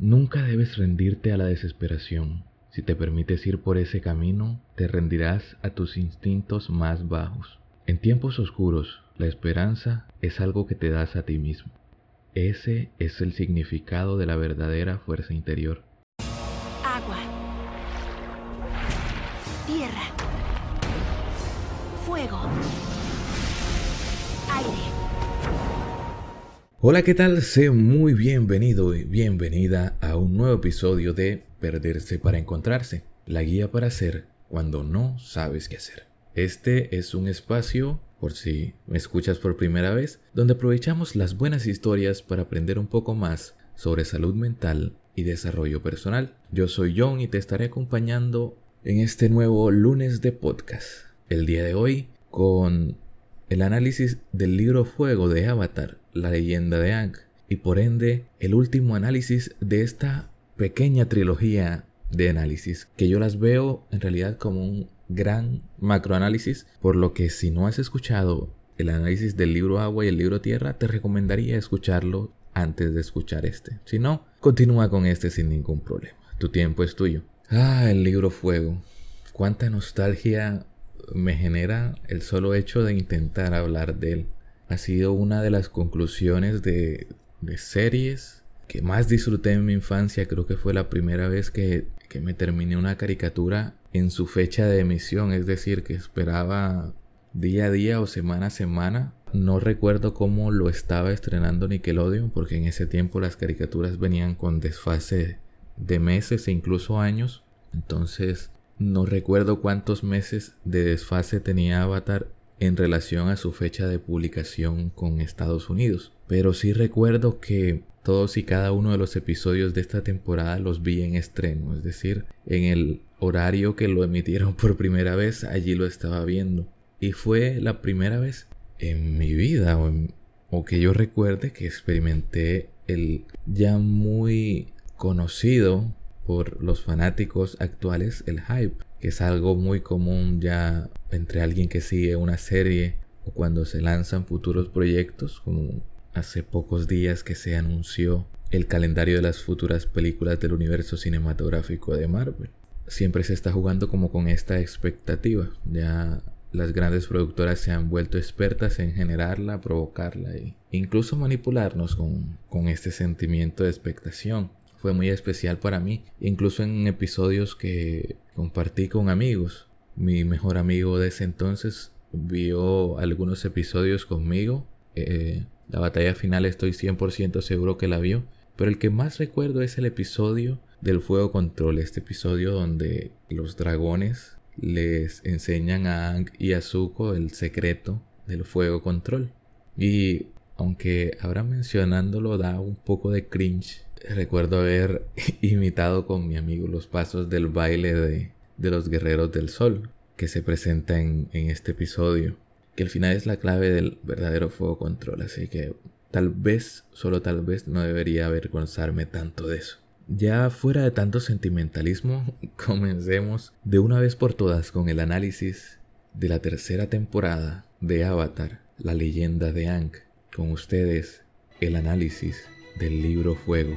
Nunca debes rendirte a la desesperación. Si te permites ir por ese camino, te rendirás a tus instintos más bajos. En tiempos oscuros, la esperanza es algo que te das a ti mismo. Ese es el significado de la verdadera fuerza interior. Hola, ¿qué tal? Sé muy bienvenido y bienvenida a un nuevo episodio de Perderse para Encontrarse, la guía para hacer cuando no sabes qué hacer. Este es un espacio, por si me escuchas por primera vez, donde aprovechamos las buenas historias para aprender un poco más sobre salud mental y desarrollo personal. Yo soy John y te estaré acompañando en este nuevo lunes de podcast. El día de hoy con el análisis del libro Fuego de Avatar, la leyenda de Ang, y por ende el último análisis de esta pequeña trilogía de análisis, que yo las veo en realidad como un gran macroanálisis, por lo que si no has escuchado el análisis del libro Agua y el libro Tierra, te recomendaría escucharlo antes de escuchar este. Si no, continúa con este sin ningún problema. Tu tiempo es tuyo. Ah, el libro Fuego. Cuánta nostalgia me genera el solo hecho de intentar hablar de él. Ha sido una de las conclusiones de, series que más disfruté en mi infancia. Creo que fue la primera vez que, que me terminé una caricatura en su fecha de emisión, es decir, que esperaba día a día o semana a semana. No recuerdo cómo lo estaba estrenando Nickelodeon, porque en ese tiempo las caricaturas venían con desfase de meses e incluso años. Entonces no recuerdo cuántos meses de desfase tenía Avatar en relación a su fecha de publicación con Estados Unidos. Pero sí recuerdo que todos y cada uno de los episodios de esta temporada los vi en estreno, es decir, en el horario que lo emitieron por primera vez, allí lo estaba viendo. Y fue la primera vez en mi vida o, o que yo recuerde que experimenté el ya muy conocido por los fanáticos actuales el hype, que es algo muy común ya entre alguien que sigue una serie o cuando se lanzan futuros proyectos, como hace pocos días que se anunció el calendario de las futuras películas del universo cinematográfico de Marvel. Siempre se está jugando como con esta expectativa. Ya las grandes productoras se han vuelto expertas en generarla, provocarla e incluso manipularnos con, con este sentimiento de expectación fue muy especial para mí, incluso en episodios que compartí con amigos. Mi mejor amigo de ese entonces vio algunos episodios conmigo. Eh, la batalla final estoy 100% seguro que la vio. Pero el que más recuerdo es el episodio del Fuego Control. Este episodio donde los dragones les enseñan a Ang y a Zuko el secreto del Fuego Control. Y aunque ahora mencionándolo da un poco de cringe Recuerdo haber imitado con mi amigo los pasos del baile de, los guerreros del sol que se presenta en, en este episodio. Que al final es la clave del verdadero fuego control. Así que tal vez, solo tal vez, no debería avergonzarme tanto de eso. Ya fuera de tanto sentimentalismo, comencemos de una vez por todas con el análisis de la tercera temporada de Avatar, la leyenda de Ang. Con ustedes, el análisis del libro Fuego.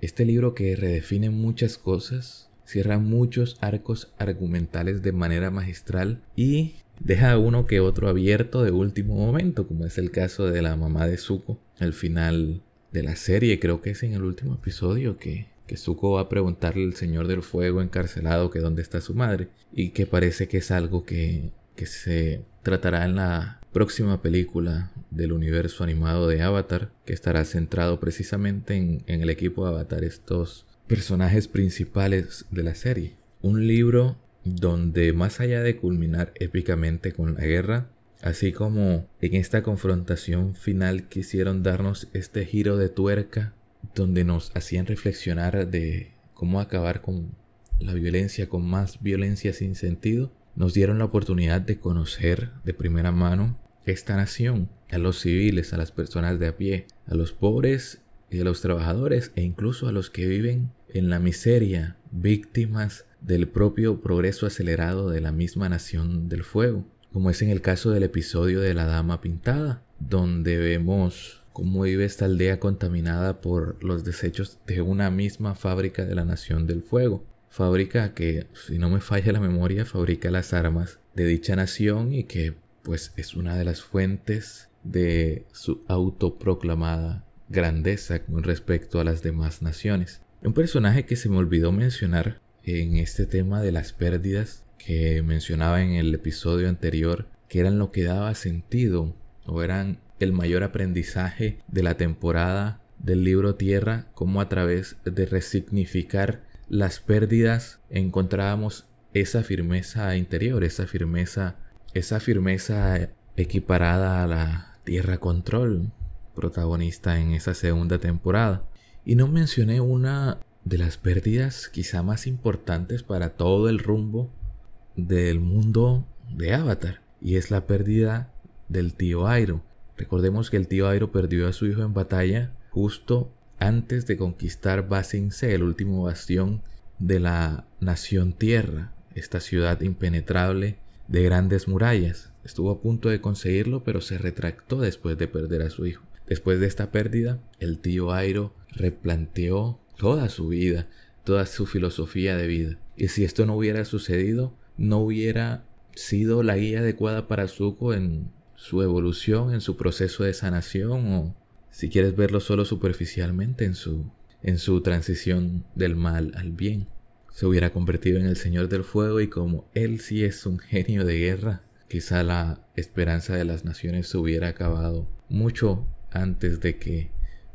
Este libro que redefine muchas cosas, cierra muchos arcos argumentales de manera magistral y deja uno que otro abierto de último momento, como es el caso de la mamá de Zuko al final de la serie, creo que es en el último episodio que que Zuko va a preguntarle al Señor del Fuego encarcelado que dónde está su madre y que parece que es algo que, que se tratará en la próxima película del universo animado de Avatar que estará centrado precisamente en, en el equipo de Avatar, estos personajes principales de la serie. Un libro donde más allá de culminar épicamente con la guerra, así como en esta confrontación final quisieron darnos este giro de tuerca donde nos hacían reflexionar de cómo acabar con la violencia, con más violencia sin sentido, nos dieron la oportunidad de conocer de primera mano esta nación, a los civiles, a las personas de a pie, a los pobres y a los trabajadores e incluso a los que viven en la miseria, víctimas del propio progreso acelerado de la misma nación del fuego. como es en el caso del episodio de la Dama Pintada, donde vemos cómo vive esta aldea contaminada por los desechos de una misma fábrica de la Nación del Fuego. Fábrica que, si no me falla la memoria, fabrica las armas de dicha nación y que pues es una de las fuentes de su autoproclamada grandeza con respecto a las demás naciones. Un personaje que se me olvidó mencionar en este tema de las pérdidas que mencionaba en el episodio anterior, que eran lo que daba sentido o eran el mayor aprendizaje de la temporada del libro Tierra, como a través de resignificar las pérdidas encontrábamos esa firmeza interior, esa firmeza, esa firmeza equiparada a la Tierra Control, protagonista en esa segunda temporada. Y no mencioné una de las pérdidas quizá más importantes para todo el rumbo del mundo de Avatar, y es la pérdida del tío Airo. Recordemos que el tío Airo perdió a su hijo en batalla justo antes de conquistar Basing Se, el último bastión de la nación Tierra, esta ciudad impenetrable de grandes murallas. Estuvo a punto de conseguirlo, pero se retractó después de perder a su hijo. Después de esta pérdida, el tío Airo replanteó toda su vida, toda su filosofía de vida. Y si esto no hubiera sucedido, no hubiera sido la guía adecuada para Zuko en su evolución, en su proceso de sanación o si quieres verlo solo superficialmente en su en su transición del mal al bien. Se hubiera convertido en el Señor del Fuego y como él sí es un genio de guerra, quizá la esperanza de las naciones se hubiera acabado mucho antes de que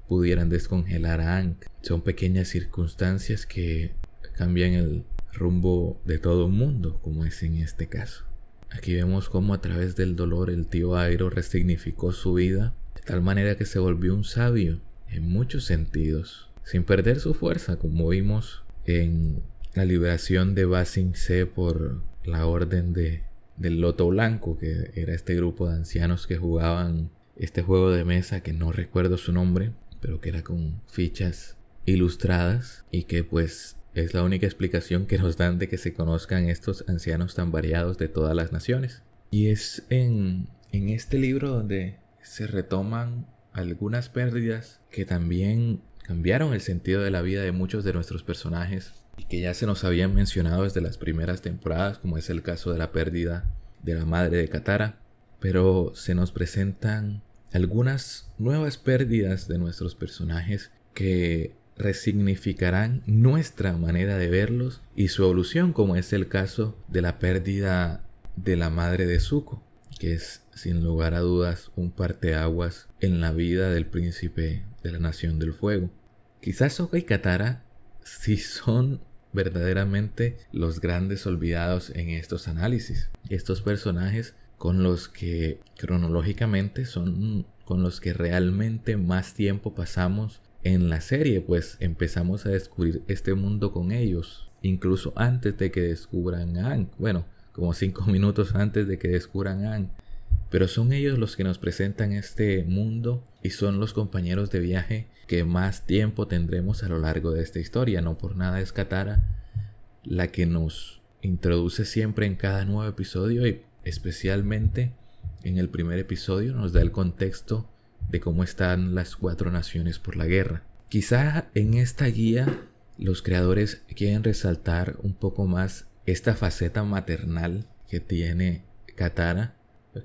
pudieran descongelar a Ankh. Son pequeñas circunstancias que cambian el rumbo de todo un mundo, como es en este caso. Aquí vemos cómo a través del dolor el tío Airo resignificó su vida de tal manera que se volvió un sabio en muchos sentidos, sin perder su fuerza, como vimos en la liberación de Basing C por la orden de, del Loto Blanco, que era este grupo de ancianos que jugaban este juego de mesa que no recuerdo su nombre, pero que era con fichas ilustradas y que pues es la única explicación que nos dan de que se conozcan estos ancianos tan variados de todas las naciones. Y es en, en este libro donde se retoman algunas pérdidas que también cambiaron el sentido de la vida de muchos de nuestros personajes y que ya se nos habían mencionado desde las primeras temporadas, como es el caso de la pérdida de la madre de Katara, pero se nos presentan algunas nuevas pérdidas de nuestros personajes que resignificarán nuestra manera de verlos y su evolución, como es el caso de la pérdida de la madre de Zuko, que es sin lugar a dudas un parteaguas en la vida del príncipe de la Nación del Fuego. Quizás Sokka y Katara sí son verdaderamente los grandes olvidados en estos análisis. Estos personajes con los que cronológicamente son con los que realmente más tiempo pasamos en la serie, pues empezamos a descubrir este mundo con ellos, incluso antes de que descubran a Ang. Bueno, como cinco minutos antes de que descubran a Ang. Pero son ellos los que nos presentan este mundo y son los compañeros de viaje que más tiempo tendremos a lo largo de esta historia. No por nada es Katara la que nos introduce siempre en cada nuevo episodio y especialmente en el primer episodio nos da el contexto de cómo están las cuatro naciones por la guerra. Quizá en esta guía los creadores quieren resaltar un poco más esta faceta maternal que tiene Katara.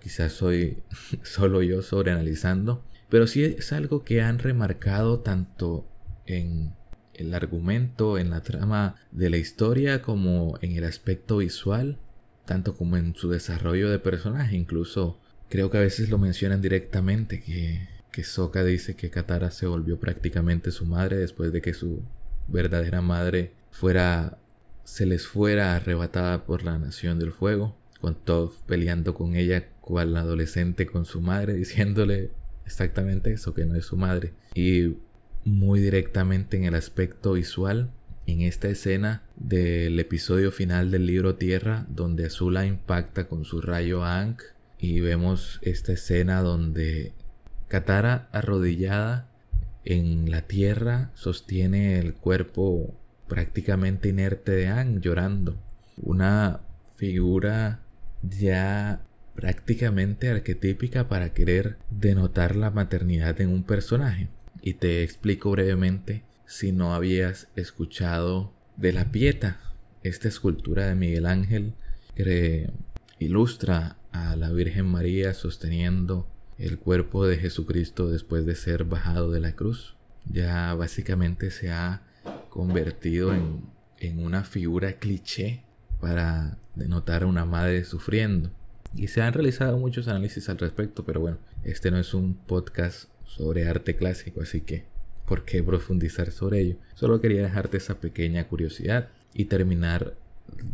Quizás soy solo yo sobreanalizando, pero sí es algo que han remarcado tanto en el argumento, en la trama de la historia, como en el aspecto visual, tanto como en su desarrollo de personaje. Incluso creo que a veces lo mencionan directamente que que Sokka dice que Katara se volvió prácticamente su madre después de que su verdadera madre fuera se les fuera arrebatada por la nación del fuego, con Toph peleando con ella cual adolescente con su madre, diciéndole exactamente eso, que no es su madre. Y muy directamente en el aspecto visual, en esta escena del episodio final del libro Tierra, donde Azula impacta con su rayo a Ankh, y vemos esta escena donde Katara, arrodillada en la tierra, sostiene el cuerpo prácticamente inerte de Aang llorando. Una figura ya prácticamente arquetípica para querer denotar la maternidad en un personaje. Y te explico brevemente si no habías escuchado de la Pieta, esta escultura de Miguel Ángel que ilustra a la Virgen María sosteniendo el cuerpo de Jesucristo después de ser bajado de la cruz. Ya básicamente se ha convertido en, en una figura cliché para denotar a una madre sufriendo. Y se han realizado muchos análisis al respecto, pero bueno, este no es un podcast sobre arte clásico, así que ¿por qué profundizar sobre ello? Solo quería dejarte esa pequeña curiosidad y terminar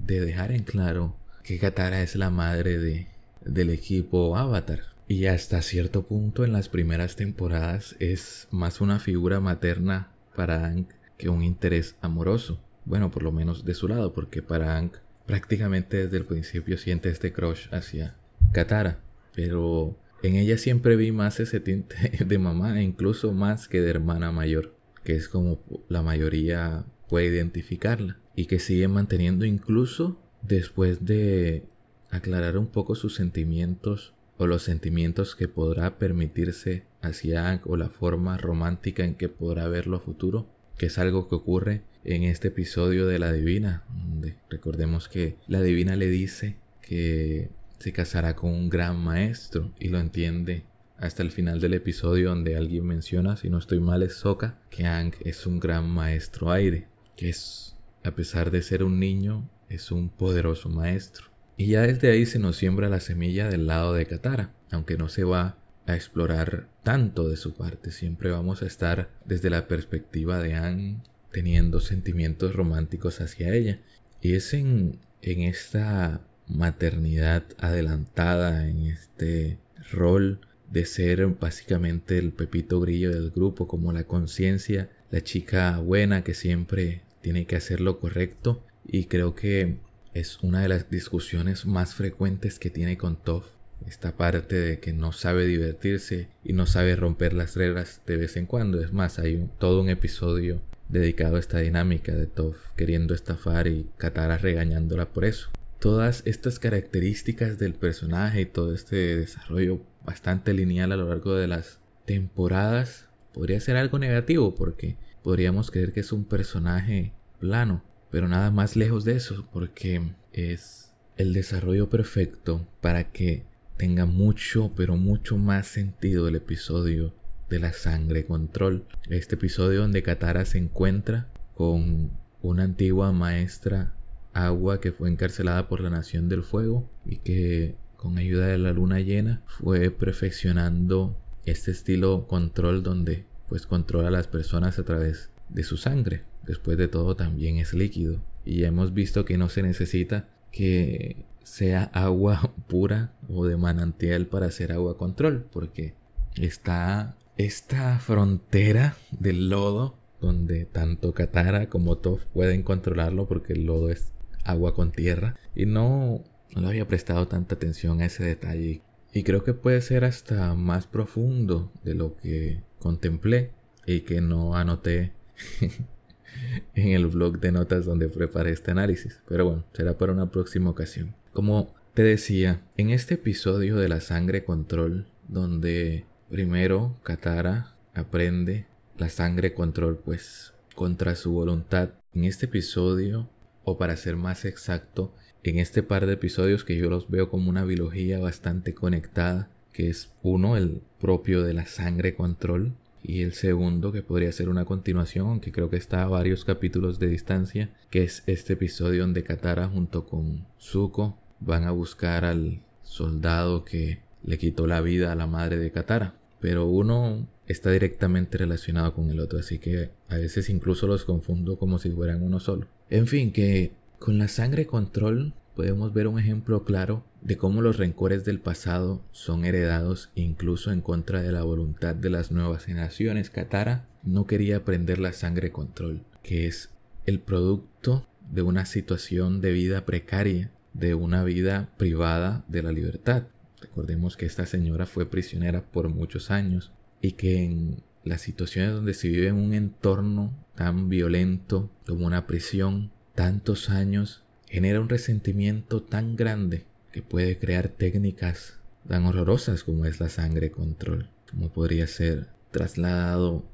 de dejar en claro que Katara es la madre de, del equipo Avatar. Y hasta cierto punto en las primeras temporadas es más una figura materna para Aang que un interés amoroso. Bueno, por lo menos de su lado, porque para Aang prácticamente desde el principio siente este crush hacia Katara. Pero en ella siempre vi más ese tinte de mamá, e incluso más que de hermana mayor, que es como la mayoría puede identificarla y que sigue manteniendo incluso después de aclarar un poco sus sentimientos o los sentimientos que podrá permitirse hacia o la forma romántica en que podrá verlo a futuro, que es algo que ocurre en este episodio de la divina, donde recordemos que la divina le dice que se casará con un gran maestro y lo entiende hasta el final del episodio donde alguien menciona, si no estoy mal es Soka, que Ang es un gran maestro aire, que es, a pesar de ser un niño, es un poderoso maestro. Y ya desde ahí se nos siembra la semilla del lado de Katara, aunque no se va a explorar tanto de su parte, siempre vamos a estar desde la perspectiva de Anne teniendo sentimientos románticos hacia ella. Y es en, en esta maternidad adelantada, en este rol de ser básicamente el pepito grillo del grupo, como la conciencia, la chica buena que siempre tiene que hacer lo correcto y creo que es una de las discusiones más frecuentes que tiene con Toph. Esta parte de que no sabe divertirse y no sabe romper las reglas de vez en cuando. Es más, hay todo un episodio dedicado a esta dinámica de Toph queriendo estafar y Katara regañándola por eso. Todas estas características del personaje y todo este desarrollo bastante lineal a lo largo de las temporadas podría ser algo negativo porque podríamos creer que es un personaje plano pero nada más lejos de eso, porque es el desarrollo perfecto para que tenga mucho, pero mucho más sentido el episodio de la sangre control. Este episodio donde Katara se encuentra con una antigua maestra agua que fue encarcelada por la Nación del Fuego y que con ayuda de la luna llena fue perfeccionando este estilo control donde pues controla a las personas a través de su sangre después de todo también es líquido. Y hemos visto que no se necesita que sea agua pura o de manantial para hacer agua control, porque está esta frontera del lodo donde tanto Katara como Toph pueden controlarlo porque el lodo es agua con tierra. Y no, no le había prestado tanta atención a ese detalle. Y creo que puede ser hasta más profundo de lo que contemplé y que no anoté en el blog de notas donde preparé este análisis. Pero bueno, será para una próxima ocasión. Como te decía, en este episodio de la sangre control, donde primero Katara aprende la sangre control, pues contra su voluntad. En este episodio, o para ser más exacto, en este par de episodios que yo los veo como una biología bastante conectada, que es uno, el propio de la sangre control, y el segundo que podría ser una continuación, aunque creo que está a varios capítulos de distancia, que es este episodio donde Katara junto con Zuko van a buscar al soldado que le quitó la vida a la madre de Katara. Pero uno está directamente relacionado con el otro, así que a veces incluso los confundo como si fueran uno solo. En fin, que con la sangre control podemos ver un ejemplo claro de cómo los rencores del pasado son heredados incluso en contra de la voluntad de las nuevas generaciones. Katara no quería aprender la sangre control, que es el producto de una situación de vida precaria, de una vida privada de la libertad. Recordemos que esta señora fue prisionera por muchos años y que en las situaciones donde se vive en un entorno tan violento como una prisión, tantos años genera un resentimiento tan grande que puede crear técnicas tan horrorosas como es la sangre control, como podría ser trasladado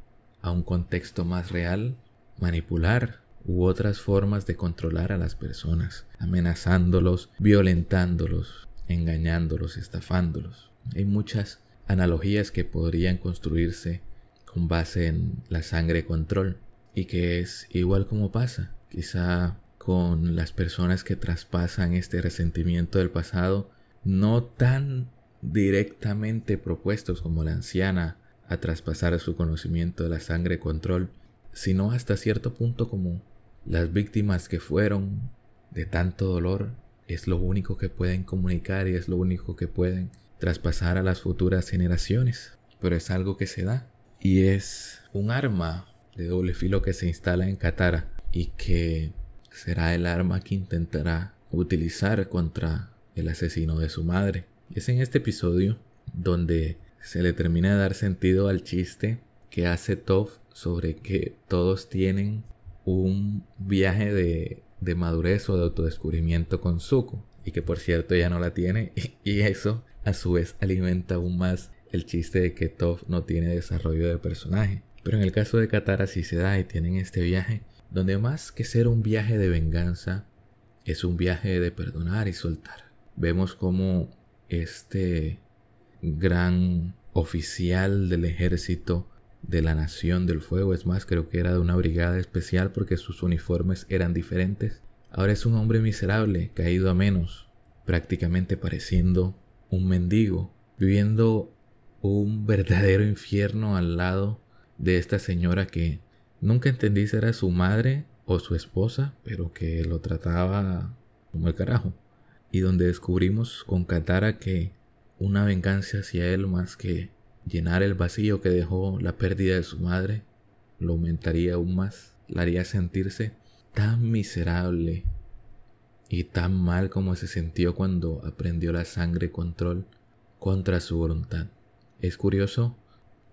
a un contexto más real, manipular u otras formas de controlar a las personas, amenazándolos, violentándolos, engañándolos, estafándolos. Hay muchas analogías que podrían construirse con base en la sangre control y que es igual como pasa, quizá con las personas que traspasan este resentimiento del pasado, no tan directamente propuestos como la anciana a traspasar su conocimiento de la sangre control, sino hasta cierto punto como las víctimas que fueron de tanto dolor es lo único que pueden comunicar y es lo único que pueden traspasar a las futuras generaciones. Pero es algo que se da y es un arma de doble filo que se instala en Katara y que será el arma que intentará utilizar contra el asesino de su madre. Es en este episodio donde se le termina de dar sentido al chiste que hace Toph sobre que todos tienen un viaje de, de madurez o de autodescubrimiento con Zuko y que por cierto ya no la tiene y, eso a su vez alimenta aún más el chiste de que Toph no tiene desarrollo de personaje. Pero en el caso de Katara sí se da y tienen este viaje donde más que ser un viaje de venganza es un viaje de perdonar y soltar. Vemos como este gran oficial del ejército de la Nación del Fuego, es más, creo que era de una brigada especial porque sus uniformes eran diferentes. Ahora es un hombre miserable, caído a menos, prácticamente pareciendo un mendigo, viviendo un verdadero infierno al lado de esta señora que nunca entendí si era su madre o su esposa, pero que lo trataba como el carajo. Y donde descubrimos con Katara que una venganza hacia él más que llenar el vacío que dejó la pérdida de su madre, lo aumentaría aún más, la haría sentirse tan miserable y tan mal como se sintió cuando aprendió la sangre control contra su voluntad. Es curioso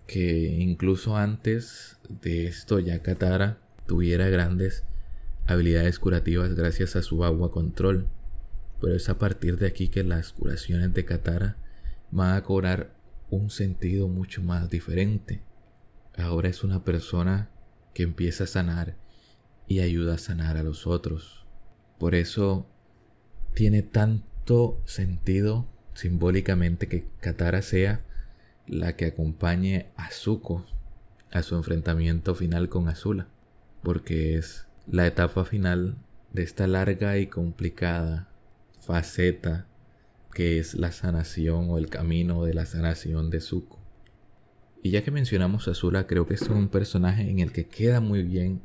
que incluso antes de esto ya Katara tuviera grandes habilidades curativas gracias a su agua control, pero es a partir de aquí que las curaciones de Katara van a cobrar un sentido mucho más diferente. Ahora es una persona que empieza a sanar y ayuda a sanar a los otros. Por eso tiene tanto sentido simbólicamente que Katara sea la que acompañe a Zuko a su enfrentamiento final con Azula, porque es la etapa final de esta larga y complicada faceta que es la sanación o el camino de la sanación de Zuko. Y ya que mencionamos a Azula, creo que es un personaje en el que queda muy bien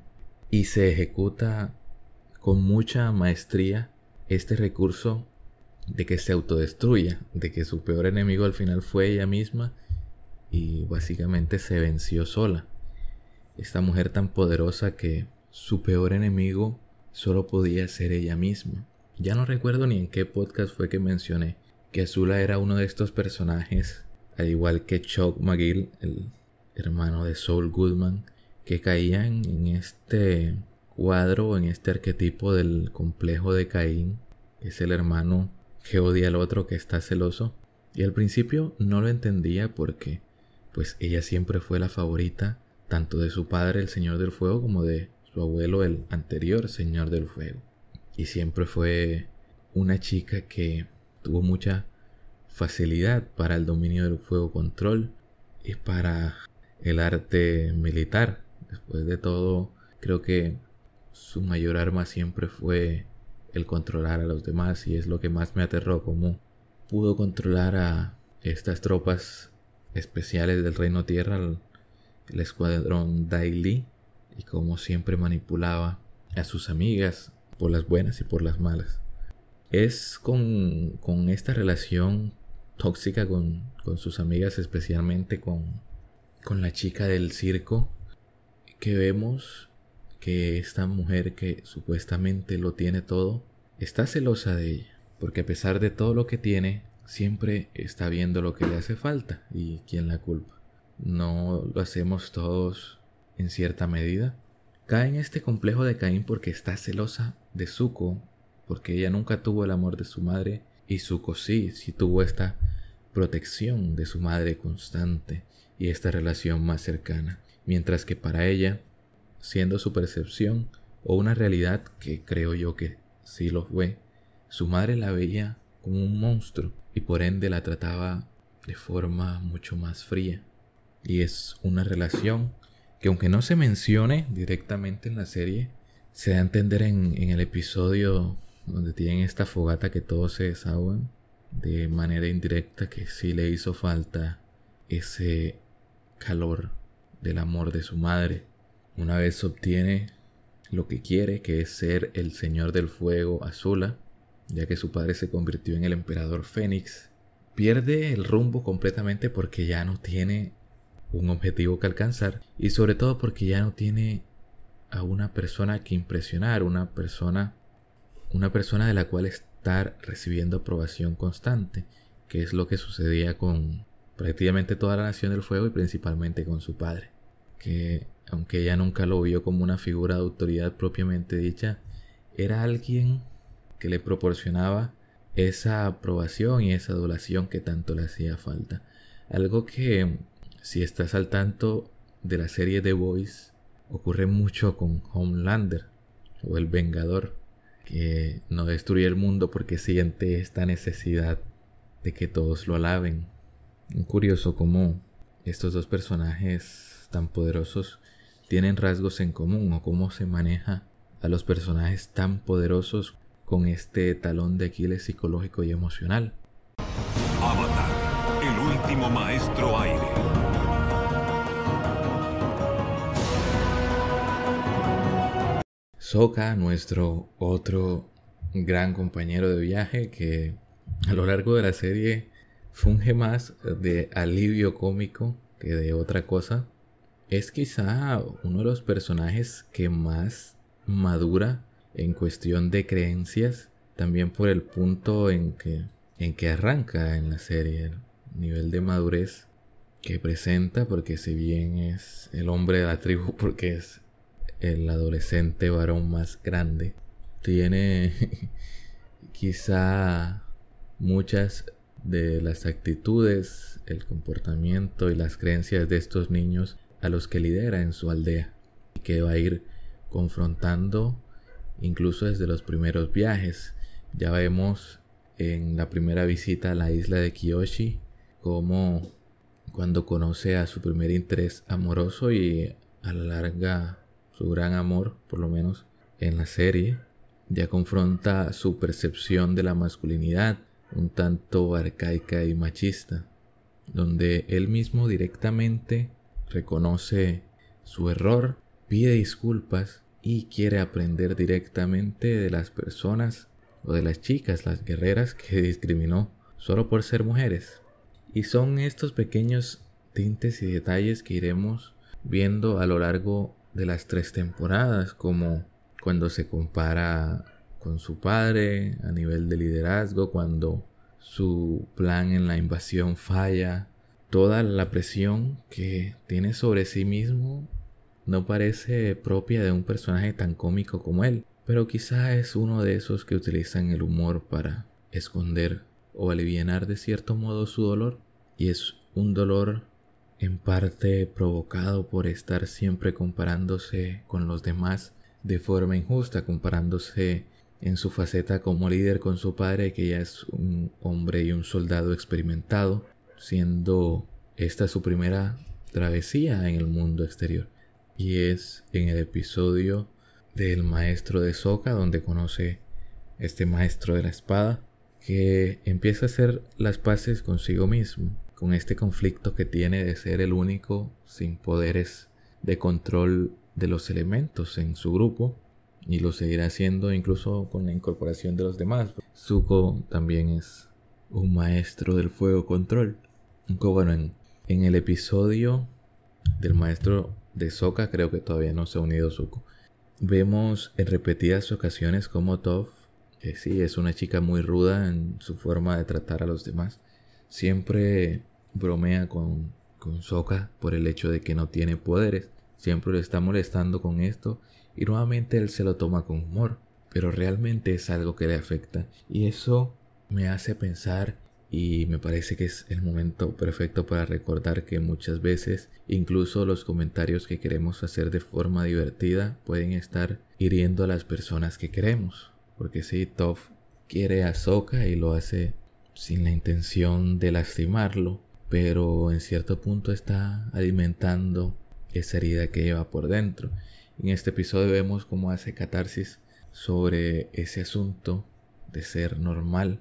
y se ejecuta con mucha maestría este recurso de que se autodestruya, de que su peor enemigo al final fue ella misma y básicamente se venció sola. Esta mujer tan poderosa que su peor enemigo solo podía ser ella misma. Ya no recuerdo ni en qué podcast fue que mencioné que Azula era uno de estos personajes, al igual que Chuck McGill, el hermano de Saul Goodman, que caían en este cuadro, en este arquetipo del complejo de Caín, que es el hermano que odia al otro, que está celoso. Y al principio no lo entendía porque, pues ella siempre fue la favorita, tanto de su padre, el Señor del Fuego, como de su abuelo, el anterior Señor del Fuego y siempre fue una chica que tuvo mucha facilidad para el dominio del fuego control y para el arte militar. Después de todo, creo que su mayor arma siempre fue el controlar a los demás y es lo que más me aterró, como pudo controlar a estas tropas especiales del Reino Tierra, el, escuadrón Daily, y como siempre manipulaba a sus amigas, por las buenas y por las malas. Es con, esta relación tóxica con, sus amigas, especialmente con, con la chica del circo, que vemos que esta mujer que supuestamente lo tiene todo, está celosa de ella, porque a pesar de todo lo que tiene, siempre está viendo lo que le hace falta y quién la culpa. No lo hacemos todos en cierta medida. Cae en este complejo de Caín porque está celosa de Zuko, porque ella nunca tuvo el amor de su madre Y Zuko sí, sí tuvo esta protección de su madre constante y esta relación más cercana. Mientras que para ella, siendo su percepción o una realidad que creo yo que sí lo fue, su madre la veía como un monstruo y por ende la trataba de forma mucho más fría. Y es una relación que aunque no se mencione directamente en la serie, se da a entender en, el episodio donde tienen esta fogata que todos se desahogan de manera indirecta que sí le hizo falta ese calor del amor de su madre. Una vez obtiene lo que quiere, que es ser el señor del fuego Azula, ya que su padre se convirtió en el emperador Fénix, pierde el rumbo completamente porque ya no tiene un objetivo que alcanzar y sobre todo porque ya no tiene a una persona que impresionar, una persona una persona de la cual estar recibiendo aprobación constante, que es lo que sucedía con prácticamente toda la nación del fuego y principalmente con su padre, que aunque ella nunca lo vio como una figura de autoridad propiamente dicha, era alguien que le proporcionaba esa aprobación y esa adulación que tanto le hacía falta. Algo que si estás al tanto de la serie The Voice, ocurre mucho con Homelander o el Vengador, que no destruye el mundo porque siente esta necesidad de que todos lo alaben. Curioso cómo estos dos personajes tan poderosos tienen rasgos en común o cómo se maneja a los personajes tan poderosos con este talón de Aquiles psicológico y emocional. Avatar, el último maestro aire. Soka, nuestro otro gran compañero de viaje que a lo largo de la serie funge más de alivio cómico que de otra cosa. Es quizá uno de los personajes que más madura en cuestión de creencias, también por el punto en que, en que arranca en la serie, el nivel de madurez que presenta, porque si bien es el hombre de la tribu, porque es el adolescente varón más grande, tiene quizá muchas de las actitudes, el comportamiento y las creencias de estos niños a los que lidera en su aldea y que va a ir confrontando incluso desde los primeros viajes. Ya vemos en la primera visita a la isla de Kiyoshi como cuando conoce a su primer interés amoroso y alarga su gran amor, por lo menos en la serie, ya confronta su percepción de la masculinidad, un tanto arcaica y machista, donde él mismo directamente reconoce su error, pide disculpas y quiere aprender directamente de las personas o de las chicas, las guerreras que discriminó solo por ser mujeres. Y son estos pequeños tintes y detalles que iremos viendo a lo largo de las tres temporadas, como cuando se compara con su padre a nivel de liderazgo, cuando su plan en la invasión falla, toda la presión que tiene sobre sí mismo no parece propia de un personaje tan cómico como él, pero quizá es uno de esos que utilizan el humor para esconder o aliviar de cierto modo su dolor, y es un dolor en parte provocado por estar siempre comparándose con los demás de forma injusta, comparándose en su faceta como líder con su padre, que ya es un hombre y un soldado experimentado, siendo esta su primera travesía en el mundo exterior y es en el episodio del maestro de Soka donde conoce este maestro de la espada que empieza a hacer las paces consigo mismo con este conflicto que tiene de ser el único sin poderes de control de los elementos en su grupo y lo seguirá haciendo incluso con la incorporación de los demás. Zuko también es un maestro del fuego control. En el episodio del maestro de Soka creo que todavía no se ha unido Zuko. Vemos en repetidas ocasiones como Toph, que sí es una chica muy ruda en su forma de tratar a los demás, siempre bromea con, con Sokka por el hecho de que no tiene poderes. Siempre le está molestando con esto y nuevamente él se lo toma con humor, pero realmente es algo que le afecta. Y eso me hace pensar y me parece que es el momento perfecto para recordar que muchas veces incluso los comentarios que queremos hacer de forma divertida pueden estar hiriendo a las personas que queremos. Porque si Toph quiere a Sokka y lo hace sin la intención de lastimarlo, pero en cierto punto está alimentando esa herida que lleva por dentro. En este episodio vemos cómo hace catarsis sobre ese asunto de ser normal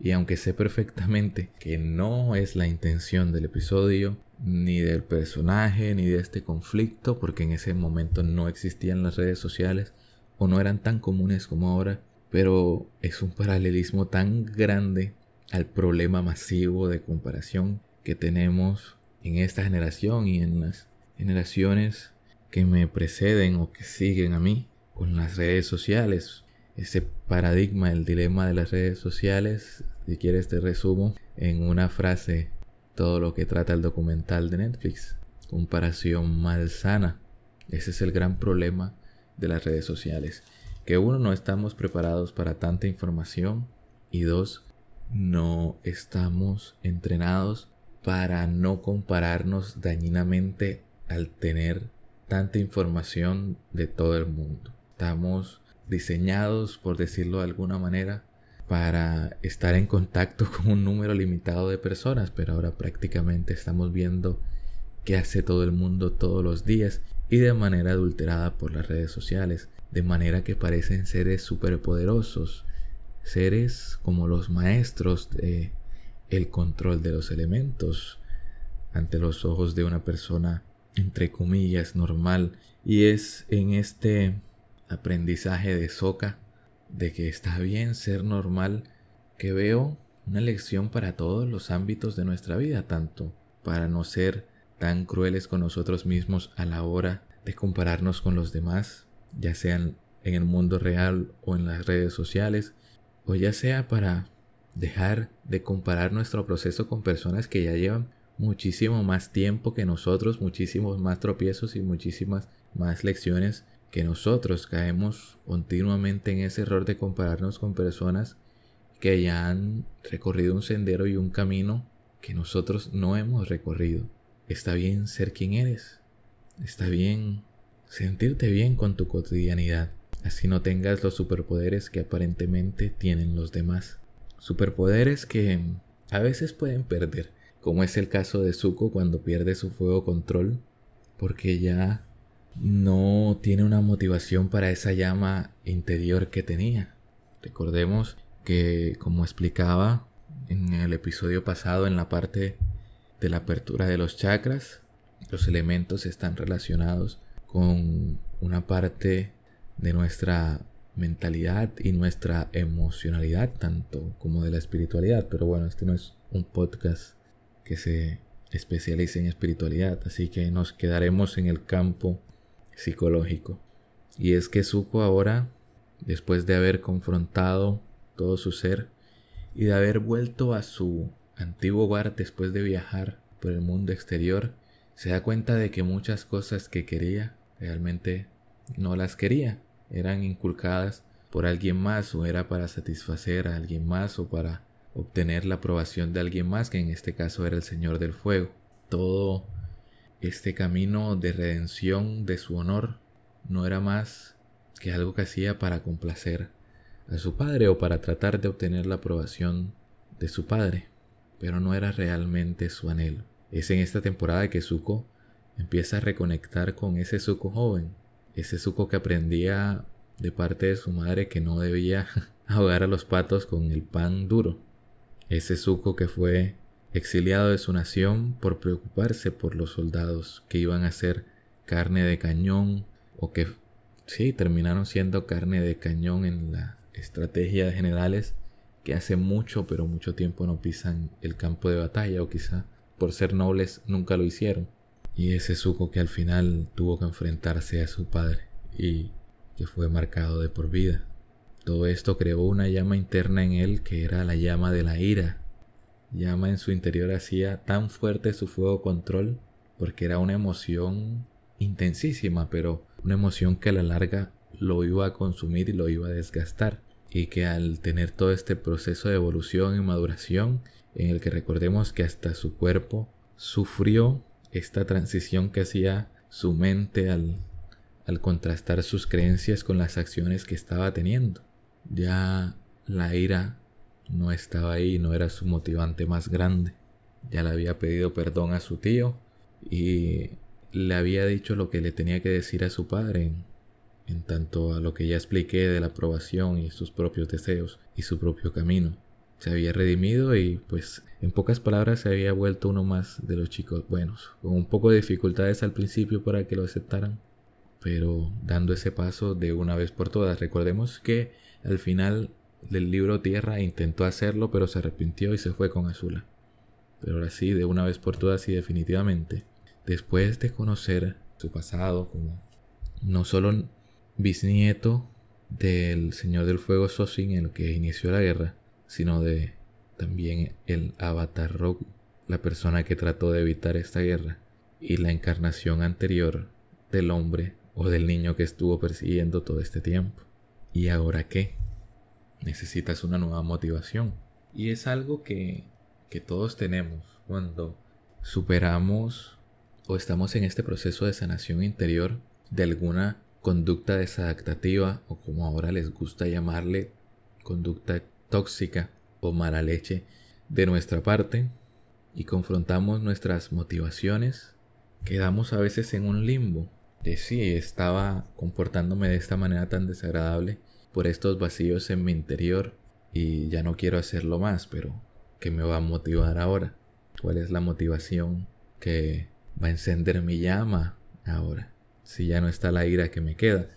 y aunque sé perfectamente que no es la intención del episodio, ni del personaje, ni de este conflicto, porque en ese momento no existían las redes sociales o no eran tan comunes como ahora, pero es un paralelismo tan grande al problema masivo de comparación que tenemos en esta generación y en las generaciones que me preceden o que siguen a mí con las redes sociales ese paradigma, el dilema de las redes sociales. Si quieres te resumo en una frase todo lo que trata el documental de Netflix. Comparación malsana. Ese es el gran problema de las redes sociales. Que uno, no estamos preparados para tanta información. Y dos, no estamos entrenados para no compararnos dañinamente al tener tanta información de todo el mundo. Estamos diseñados, por decirlo de alguna manera, para estar en contacto con un número limitado de personas, pero ahora prácticamente estamos viendo qué hace todo el mundo todos los días y de manera adulterada por las redes sociales, de manera que parecen seres superpoderosos, seres como los maestros de el control de los elementos ante los ojos de una persona entre comillas normal. Y es en este aprendizaje de Soca de que está bien ser normal, que veo una lección para todos los ámbitos de nuestra vida, tanto para no ser tan crueles con nosotros mismos a la hora de compararnos con los demás, ya sean en el mundo real o en las redes sociales, o ya sea para dejar de comparar nuestro proceso con personas que ya llevan muchísimo más tiempo que nosotros, muchísimos más tropiezos y muchísimas más lecciones que nosotros caemos continuamente en ese error de compararnos con personas que ya han recorrido un sendero y un camino que nosotros no hemos recorrido. Está bien ser quien eres. Está bien sentirte bien con tu cotidianidad. Así no tengas los superpoderes que aparentemente tienen los demás. Superpoderes que a veces pueden perder, como es el caso de Zuko cuando pierde su fuego control, porque ya no tiene una motivación para esa llama interior que tenía. Recordemos que, como explicaba en el episodio pasado, en la parte de la apertura de los chakras, los elementos están relacionados con una parte de nuestra mentalidad y nuestra emocionalidad, tanto como de la espiritualidad. Pero bueno, este no es un podcast que se especialice en espiritualidad, así que nos quedaremos en el campo psicológico. Y es que Zuko ahora, después de haber confrontado todo su ser y de haber vuelto a su antiguo hogar después de viajar por el mundo exterior, se da cuenta de que muchas cosas que quería realmente no las quería, eran inculcadas por alguien más o era para satisfacer a alguien más o para obtener la aprobación de alguien más, que en este caso era el Señor del Fuego. Todo este camino de redención de su honor no era más que algo que hacía para complacer a su padre o para tratar de obtener la aprobación de su padre, pero no era realmente su anhelo. Es en esta temporada que Zuko empieza a reconectar con ese Zuko joven, ese Zuko que aprendía de parte de su madre que no debía ahogar a los patos con el pan duro, ese Zuko que fue exiliado de su nación por preocuparse por los soldados que iban a ser carne de cañón o que sí terminaron siendo carne de cañón en la estrategia de generales que hace mucho pero mucho tiempo no pisan el campo de batalla o quizá por ser nobles nunca lo hicieron y ese suco que al final tuvo que enfrentarse a su padre y que fue marcado de por vida. Todo esto creó una llama interna en él que era la llama de la ira, llama en su interior hacía tan fuerte su fuego control porque era una emoción intensísima, pero una emoción que a la larga lo iba a consumir y lo iba a desgastar. y que al tener todo este proceso de evolución y maduración, en el que recordemos que hasta su cuerpo sufrió esta transición que hacía su mente al, al contrastar sus creencias con las acciones que estaba teniendo. Ya la ira no estaba ahí, no era su motivante más grande. Ya le había pedido perdón a su tío y le había dicho lo que le tenía que decir a su padre en, tanto a lo que ya expliqué de la aprobación y sus propios deseos y su propio camino. Se había redimido y pues en pocas palabras se había vuelto uno más de los chicos buenos, con un poco de dificultades al principio para que lo aceptaran, pero dando ese paso de una vez por todas. Recordemos que al final del libro Tierra intentó hacerlo, pero se arrepintió y se fue con Azula. Pero ahora sí, de una vez por todas y definitivamente, después de conocer su pasado como no solo bisnieto del Señor del Fuego Sosin, el que inició la guerra, sino de también el Avatar Rogue, la persona que trató de evitar esta guerra, y la encarnación anterior del hombre o del niño que estuvo persiguiendo todo este tiempo. ¿Y ahora qué? Necesitas una nueva motivación. Y es algo que, que todos tenemos cuando superamos o estamos en este proceso de sanación interior de alguna conducta desadaptativa o como ahora les gusta llamarle conducta tóxica o mala leche de nuestra parte y confrontamos nuestras motivaciones, quedamos a veces en un limbo de si estaba comportándome de esta manera tan desagradable por estos vacíos en mi interior y ya no quiero hacerlo más, pero ¿qué me va a motivar ahora? ¿Cuál es la motivación que va a encender mi llama ahora? Si ya no está la ira que me queda.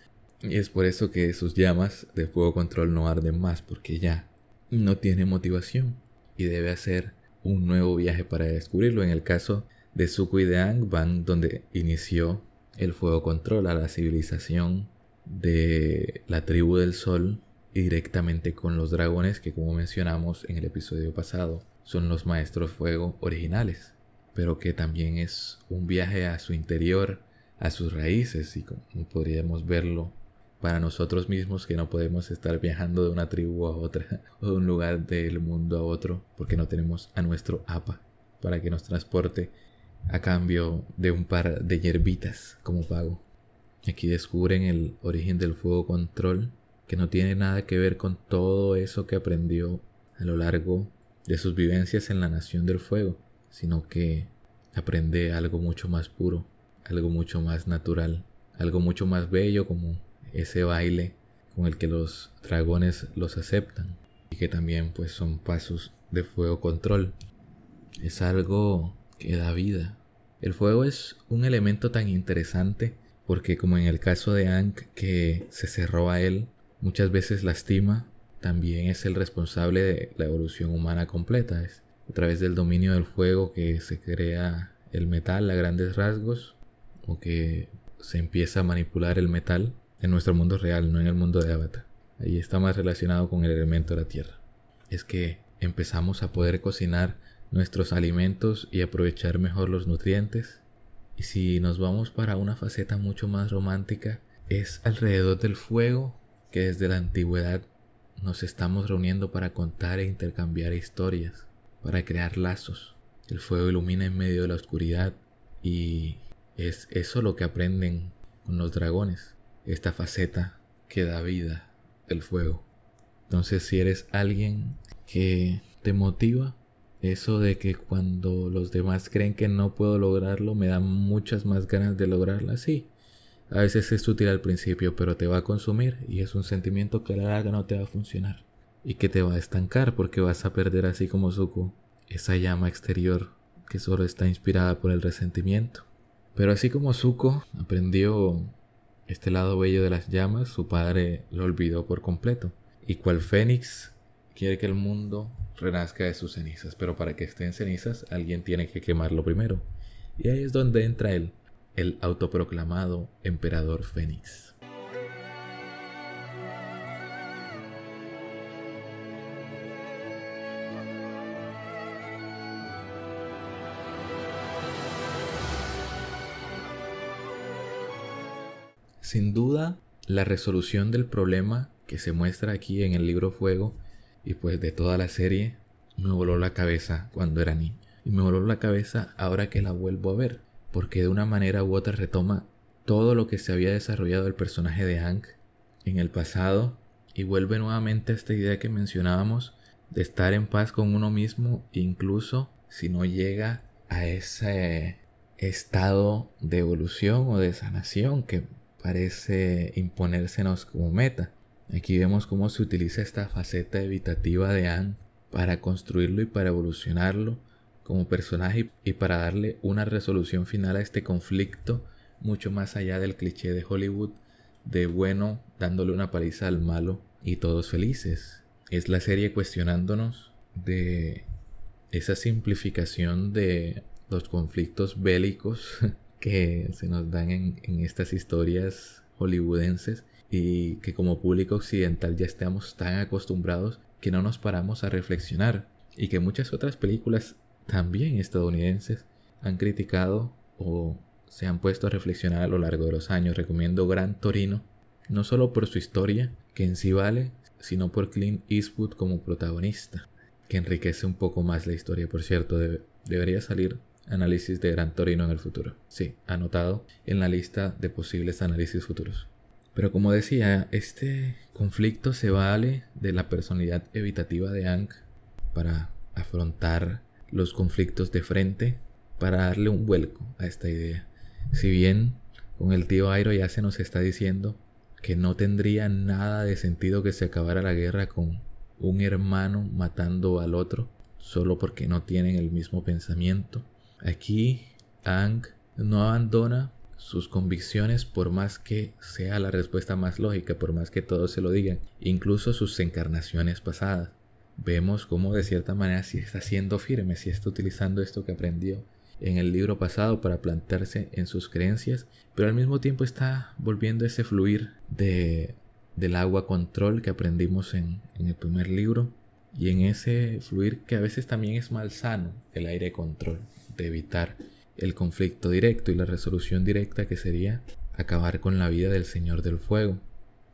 Y es por eso que sus llamas de fuego control no arden más, porque ya no tiene motivación y debe hacer un nuevo viaje para descubrirlo. En el caso de Suku y de Ang van donde inició el fuego control a la civilización de la tribu del sol y directamente con los dragones que como mencionamos en el episodio pasado son los maestros fuego originales, pero que también es un viaje a su interior, a sus raíces y como podríamos verlo para nosotros mismos que no podemos estar viajando de una tribu a otra o de un lugar del mundo a otro porque no tenemos a nuestro APA para que nos transporte a cambio de un par de hierbitas como pago. Aquí descubren el origen del fuego control que no tiene nada que ver con todo eso que aprendió a lo largo de sus vivencias en la nación del fuego, sino que aprende algo mucho más puro, algo mucho más natural, algo mucho más bello como ese baile con el que los dragones los aceptan y que también pues son pasos de fuego control. Es algo que da vida. El fuego es un elemento tan interesante porque como en el caso de Ankh que se cerró a él, muchas veces lastima, también es el responsable de la evolución humana completa. Es a través del dominio del fuego que se crea el metal a grandes rasgos o que se empieza a manipular el metal en nuestro mundo real, no en el mundo de Avatar. Ahí está más relacionado con el elemento de la tierra. Es que empezamos a poder cocinar nuestros alimentos y aprovechar mejor los nutrientes. Y si nos vamos para una faceta mucho más romántica, es alrededor del fuego que desde la antigüedad nos estamos reuniendo para contar e intercambiar historias, para crear lazos. El fuego ilumina en medio de la oscuridad y es eso lo que aprenden con los dragones esta faceta que da vida, el fuego. Entonces si eres alguien que te motiva, eso de que cuando los demás creen que no puedo lograrlo, me dan muchas más ganas de lograrlo, sí. A veces es útil al principio, pero te va a consumir y es un sentimiento que a la larga no te va a funcionar y que te va a estancar porque vas a perder así como Zuko esa llama exterior que solo está inspirada por el resentimiento. Pero así como Zuko aprendió este lado bello de las llamas, su padre lo olvidó por completo. Y cual Fénix quiere que el mundo renazca de sus cenizas, pero para que esté en cenizas alguien tiene que quemarlo primero. Y ahí es donde entra él, el autoproclamado emperador Fénix. Sin duda, la resolución del problema que se muestra aquí en el libro Fuego y pues de toda la serie me voló la cabeza cuando era niño. Y me voló la cabeza ahora que la vuelvo a ver, porque de una manera u otra retoma todo lo que se había desarrollado el personaje de Hank en el pasado y vuelve nuevamente a esta idea que mencionábamos de estar en paz con uno mismo, incluso si no llega a ese estado de evolución o de sanación que parece imponérsenos como meta. Aquí vemos cómo se utiliza esta faceta evitativa de Anne para construirlo y para evolucionarlo como personaje y para darle una resolución final a este conflicto mucho más allá del cliché de Hollywood de bueno dándole una paliza al malo y todos felices. Es la serie cuestionándonos de esa simplificación de los conflictos bélicos que se nos dan en, estas historias hollywoodenses y que como público occidental ya estamos tan acostumbrados que no nos paramos a reflexionar y que muchas otras películas también estadounidenses han criticado o se han puesto a reflexionar a lo largo de los años. Recomiendo Gran Torino, no solo por su historia, que en sí vale, sino por Clint Eastwood como protagonista, que enriquece un poco más la historia. Por cierto, debería salir análisis de Gran Torino en el futuro. Sí, anotado en la lista de posibles análisis futuros. Pero como decía, este conflicto se vale de la personalidad evitativa de Hank para afrontar los conflictos de frente, para darle un vuelco a esta idea. Si bien con el tío Airo ya se nos está diciendo que no tendría nada de sentido que se acabara la guerra con un hermano matando al otro solo porque no tienen el mismo pensamiento, Aquí Ang no abandona sus convicciones por más que sea la respuesta más lógica, por más que todos se lo digan, incluso sus encarnaciones pasadas. Vemos cómo de cierta manera si está siendo firme, si está utilizando esto que aprendió en el libro pasado para plantarse en sus creencias, pero al mismo tiempo está volviendo ese fluir de, del agua control que aprendimos en, en el primer libro y en ese fluir que a veces también es malsano, el aire control de evitar el conflicto directo y la resolución directa que sería acabar con la vida del Señor del Fuego.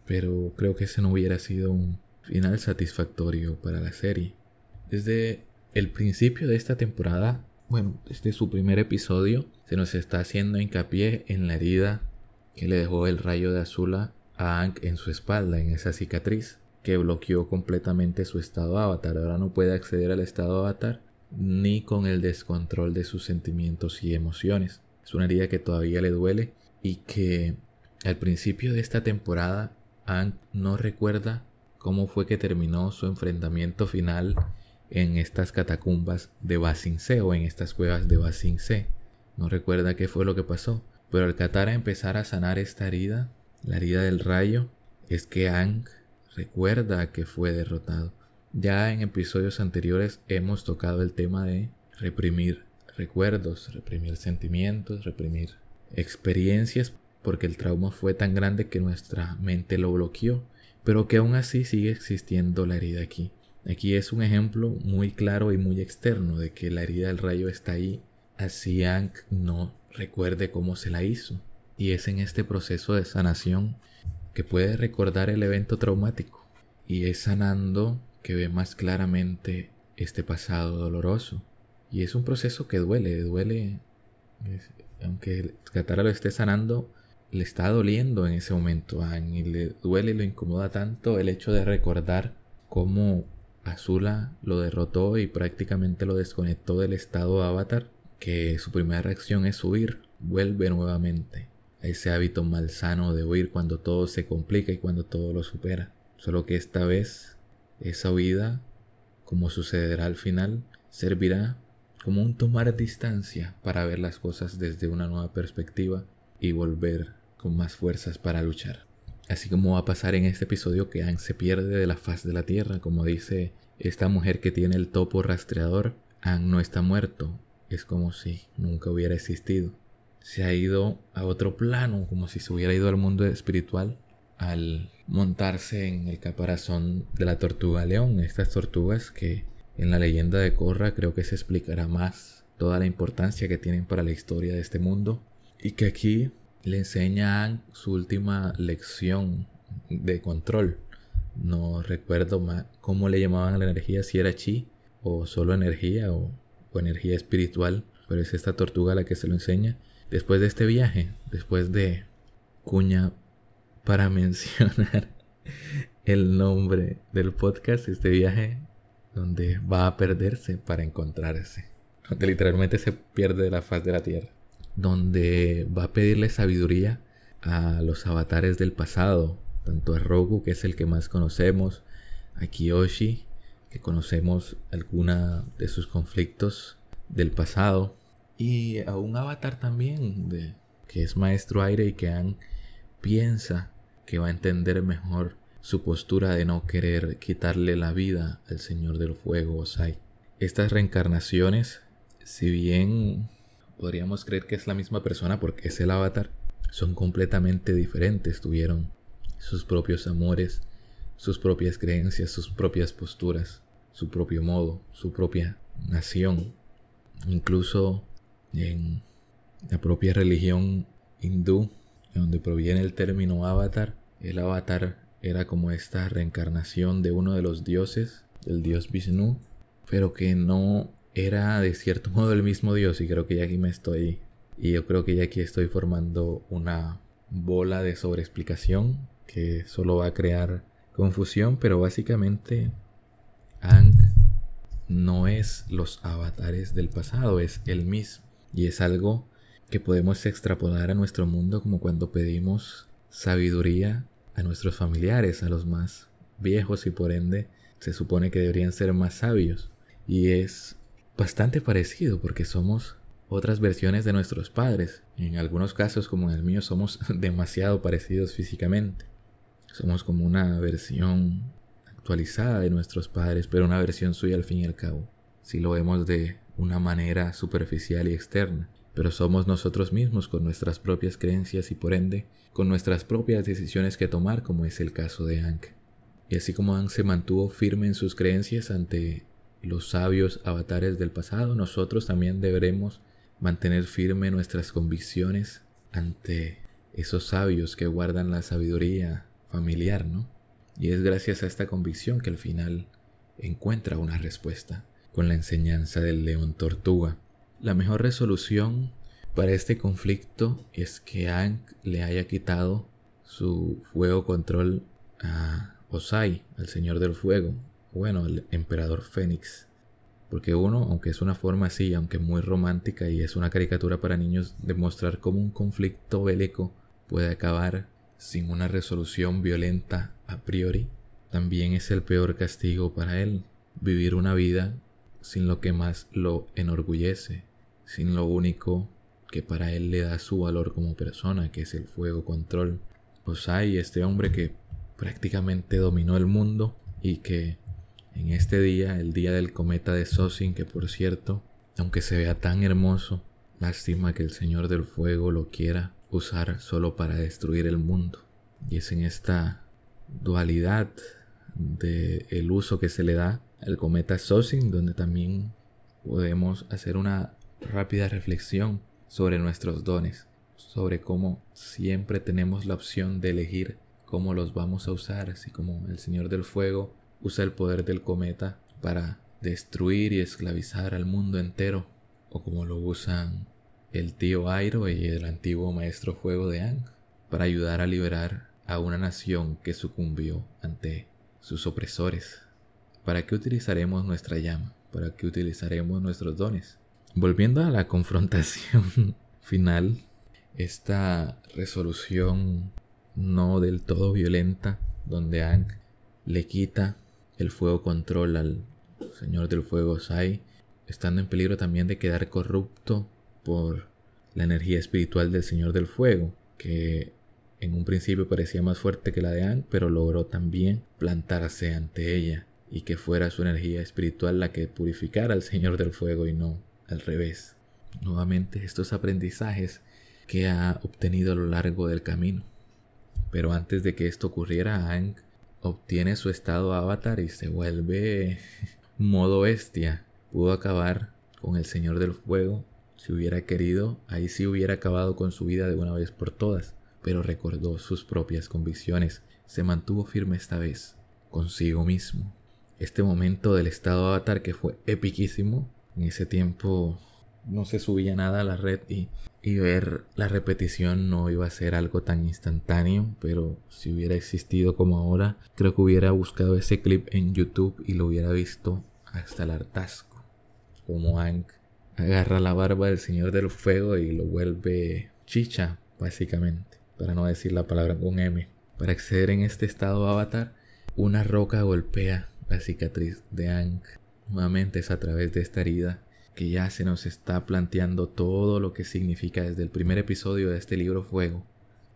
Pero creo que ese no hubiera sido un final satisfactorio para la serie. Desde el principio de esta temporada, bueno, desde su primer episodio, se nos está haciendo hincapié en la herida que le dejó el rayo de Azula a Aang en su espalda, en esa cicatriz que bloqueó completamente su estado avatar. Ahora no puede acceder al estado avatar ni con el descontrol de sus sentimientos y emociones. Es una herida que todavía le duele y que al principio de esta temporada Hank no recuerda cómo fue que terminó su enfrentamiento final en estas catacumbas de Basingse o en estas cuevas de Basingse. No recuerda qué fue lo que pasó, pero al Katara empezar a sanar esta herida, la herida del rayo, es que Hank recuerda que fue derrotado. Ya en episodios anteriores hemos tocado el tema de reprimir recuerdos, reprimir sentimientos, reprimir experiencias, porque el trauma fue tan grande que nuestra mente lo bloqueó, pero que aún así sigue existiendo la herida aquí. Aquí es un ejemplo muy claro y muy externo de que la herida del rayo está ahí, así Hank no recuerde cómo se la hizo. Y es en este proceso de sanación que puede recordar el evento traumático. Y es sanando que ve más claramente este pasado doloroso. Y es un proceso que duele, duele, aunque Katara lo esté sanando, le está doliendo en ese momento y le duele y lo incomoda tanto el hecho de recordar cómo Azula lo derrotó y prácticamente lo desconectó del estado avatar, que su primera reacción es huir, vuelve nuevamente a ese hábito malsano de huir cuando todo se complica y cuando todo lo supera. Solo que esta vez esa huida, como sucederá al final, servirá como un tomar distancia para ver las cosas desde una nueva perspectiva y volver con más fuerzas para luchar. Así como va a pasar en este episodio que Aang se pierde de la faz de la tierra, como dice esta mujer que tiene el topo rastreador, Aang no está muerto, es como si nunca hubiera existido. Se ha ido a otro plano, como si se hubiera ido al mundo espiritual al montarse en el caparazón de la tortuga león, estas tortugas que en la leyenda de Korra creo que se explicará más toda la importancia que tienen para la historia de este mundo. Y que aquí le enseñan su última lección de control, No recuerdo más cómo le llamaban a la energía, si era chi o solo energía o, o energía espiritual, pero es esta tortuga la que se lo enseña. Después de este viaje, después de cuña para mencionar el nombre del podcast, este viaje donde va a perderse para encontrarse, donde literalmente se pierde la faz de la tierra, donde va a pedirle sabiduría a los avatares del pasado, tanto a Rogu, que es el que más conocemos, a Kiyoshi, que conocemos alguna de sus conflictos del pasado, y a un avatar también de, que es Maestro Aire y que piensa que va a entender mejor su postura de no querer quitarle la vida al Señor del Fuego Osai. Estas reencarnaciones, si bien podríamos creer que es la misma persona porque es el avatar, son completamente diferentes, tuvieron sus propios amores, sus propias creencias, sus propias posturas, su propio modo, su propia nación. Incluso en la propia religión hindú, donde proviene el término avatar, el avatar era como esta reencarnación de uno de los dioses, el dios Vishnu, pero que no era de cierto modo el mismo dios y creo que ya aquí me estoy y yo creo que ya aquí estoy formando una bola de sobreexplicación que solo va a crear confusión, pero básicamente Ang no es los avatares del pasado, es el mismo. Y es algo que podemos extrapolar a nuestro mundo como cuando pedimos sabiduría a nuestros familiares, a los más viejos y por ende se supone que deberían ser más sabios. Y es bastante parecido porque somos otras versiones de nuestros padres. En algunos casos, como en el mío, somos demasiado parecidos físicamente. Somos como una versión actualizada de nuestros padres, pero una versión suya al fin y al cabo. Si lo vemos de una manera superficial y externa. Pero somos nosotros mismos con nuestras propias creencias y por ende con nuestras propias decisiones que tomar, como es el caso de Ankh. Y así como Ankh se mantuvo firme en sus creencias ante los sabios avatares del pasado, nosotros también deberemos mantener firme nuestras convicciones ante esos sabios que guardan la sabiduría familiar, ¿no? Y es gracias a esta convicción que al final encuentra una respuesta con la enseñanza del león tortuga. La mejor resolución para este conflicto es que Aang le haya quitado su fuego control a Osai, al señor del fuego, bueno, al emperador Fénix. Porque uno, aunque es una forma así, aunque muy romántica y es una caricatura para niños, demostrar cómo un conflicto bélico puede acabar sin una resolución violenta a priori, también es el peor castigo para él, vivir una vida sin lo que más lo enorgullece, sin lo único que para él le da su valor como persona, que es el fuego control. Osai, este hombre que prácticamente dominó el mundo y que en este día, el día del cometa de Sosin, que por cierto, aunque se vea tan hermoso, lástima que el Señor del Fuego lo quiera usar solo para destruir el mundo. Y es en esta dualidad de el uso que se le da al cometa Sosin donde también podemos hacer una rápida reflexión sobre nuestros dones, sobre cómo siempre tenemos la opción de elegir cómo los vamos a usar, así como el Señor del Fuego usa el poder del cometa para destruir y esclavizar al mundo entero, o como lo usan el tío Airo y el antiguo maestro fuego de Ang, para ayudar a liberar a una nación que sucumbió ante sus opresores. ¿Para qué utilizaremos nuestra llama? ¿Para qué utilizaremos nuestros dones? Volviendo a la confrontación final, esta resolución no del todo violenta, donde Ang le quita el fuego control al Señor del Fuego Sai, estando en peligro también de quedar corrupto por la energía espiritual del Señor del Fuego, que en un principio parecía más fuerte que la de Ang, pero logró también plantarse ante ella y que fuera su energía espiritual la que purificara al Señor del Fuego y no al revés. Nuevamente estos aprendizajes que ha obtenido a lo largo del camino. Pero antes de que esto ocurriera, Ang obtiene su estado avatar y se vuelve modo bestia. Pudo acabar con el Señor del Fuego. Si hubiera querido, ahí sí hubiera acabado con su vida de una vez por todas. Pero recordó sus propias convicciones. Se mantuvo firme esta vez. consigo mismo. Este momento del estado avatar que fue epiquísimo. En ese tiempo no se subía nada a la red y, ver la repetición no iba a ser algo tan instantáneo, pero si hubiera existido como ahora, creo que hubiera buscado ese clip en YouTube y lo hubiera visto hasta el hartazgo. Como Hank agarra la barba del Señor del Fuego y lo vuelve chicha, básicamente, para no decir la palabra con M. Para acceder en este estado avatar, una roca golpea la cicatriz de Hank. Nuevamente es a través de esta herida que ya se nos está planteando todo lo que significa desde el primer episodio de este libro Fuego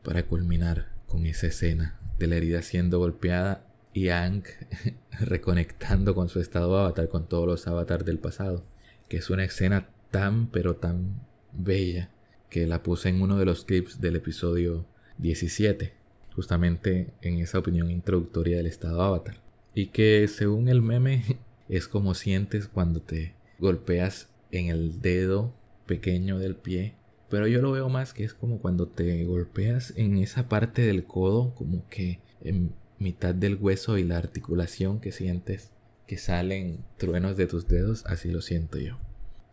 para culminar con esa escena de la herida siendo golpeada y Hank reconectando con su estado avatar, con todos los avatars del pasado, que es una escena tan pero tan bella que la puse en uno de los clips del episodio 17, justamente en esa opinión introductoria del estado avatar, y que según el meme es como sientes cuando te golpeas en el dedo pequeño del pie. Pero yo lo veo más que es como cuando te golpeas en esa parte del codo, como que en mitad del hueso y la articulación que sientes que salen truenos de tus dedos, así lo siento yo.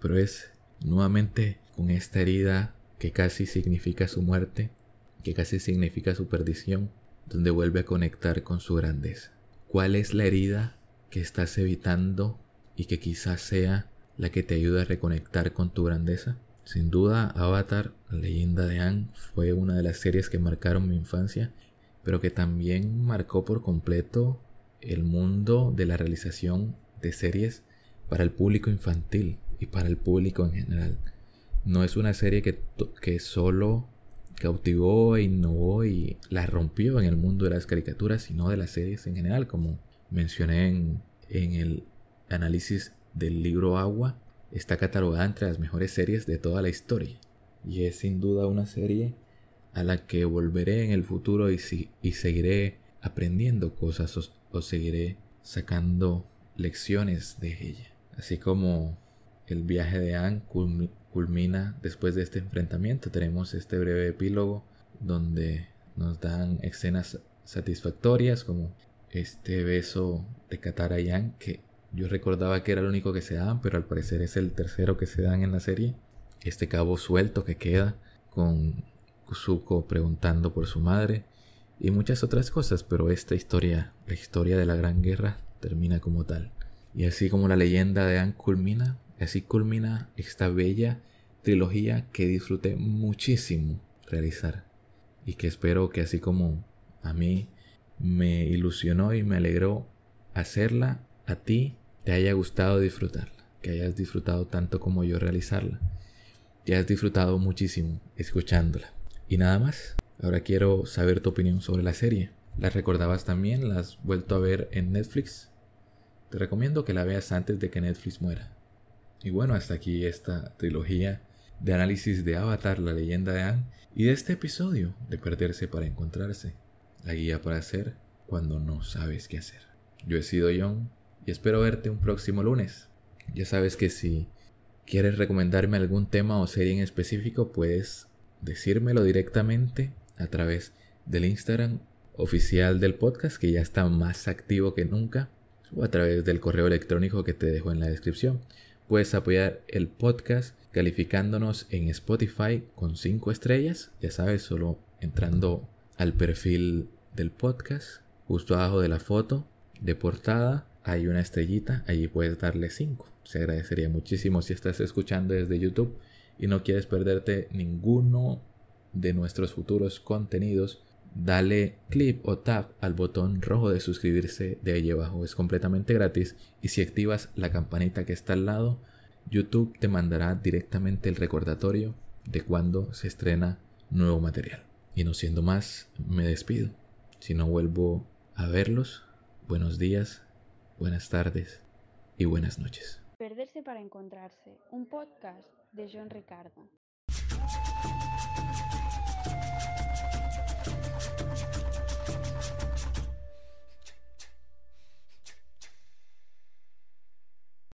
Pero es nuevamente con esta herida que casi significa su muerte, que casi significa su perdición, donde vuelve a conectar con su grandeza. ¿Cuál es la herida que estás evitando y que quizás sea la que te ayuda a reconectar con tu grandeza. Sin duda, Avatar, leyenda de Aang, fue una de las series que marcaron mi infancia, pero que también marcó por completo el mundo de la realización de series para el público infantil y para el público en general. No es una serie que, que solo cautivó e innovó y la rompió en el mundo de las caricaturas, sino de las series en general, como mencioné en, el análisis del libro Agua está catalogada entre las mejores series de toda la historia. Y es sin duda una serie a la que volveré en el futuro y, y seguiré aprendiendo cosas o, seguiré sacando lecciones de ella. Así como el viaje de Anne culmina después de este enfrentamiento, tenemos este breve epílogo donde nos dan escenas satisfactorias como este beso de Katara y Anne que yo recordaba que era el único que se daban, pero al parecer es el tercero que se dan en la serie. Este cabo suelto que queda con Kuzuko preguntando por su madre y muchas otras cosas, pero esta historia, la historia de la Gran Guerra, termina como tal. Y así como la leyenda de Anne culmina, así culmina esta bella trilogía que disfruté muchísimo realizar y que espero que así como a mí me ilusionó y me alegró hacerla, a ti te haya gustado disfrutarla, que hayas disfrutado tanto como yo realizarla, que hayas disfrutado muchísimo escuchándola. Y nada más, ahora quiero saber tu opinión sobre la serie. ¿La recordabas también? ¿La has vuelto a ver en Netflix? Te recomiendo que la veas antes de que Netflix muera. Y bueno, hasta aquí esta trilogía de análisis de Avatar, la leyenda de Anne, y de este episodio de Perderse para Encontrarse, la guía para hacer cuando no sabes qué hacer. Yo he sido John y espero verte un próximo lunes. Ya sabes que si quieres recomendarme algún tema o serie en específico, puedes decírmelo directamente a través del Instagram oficial del podcast, que ya está más activo que nunca, o a través del correo electrónico que te dejo en la descripción. Puedes apoyar el podcast calificándonos en Spotify con 5 estrellas, ya sabes, solo entrando al perfil del podcast, justo abajo de la foto de portada hay una estrellita, allí puedes darle 5. Se agradecería muchísimo si estás escuchando desde YouTube y no quieres perderte ninguno de nuestros futuros contenidos. Dale clip o tap al botón rojo de suscribirse de ahí abajo. Es completamente gratis y si activas la campanita que está al lado, YouTube te mandará directamente el recordatorio de cuando se estrena nuevo material. Y no siendo más, me despido. Si no vuelvo a verlos, buenos días, buenas tardes y buenas noches. Perderse para encontrarse, un podcast de John Ricardo.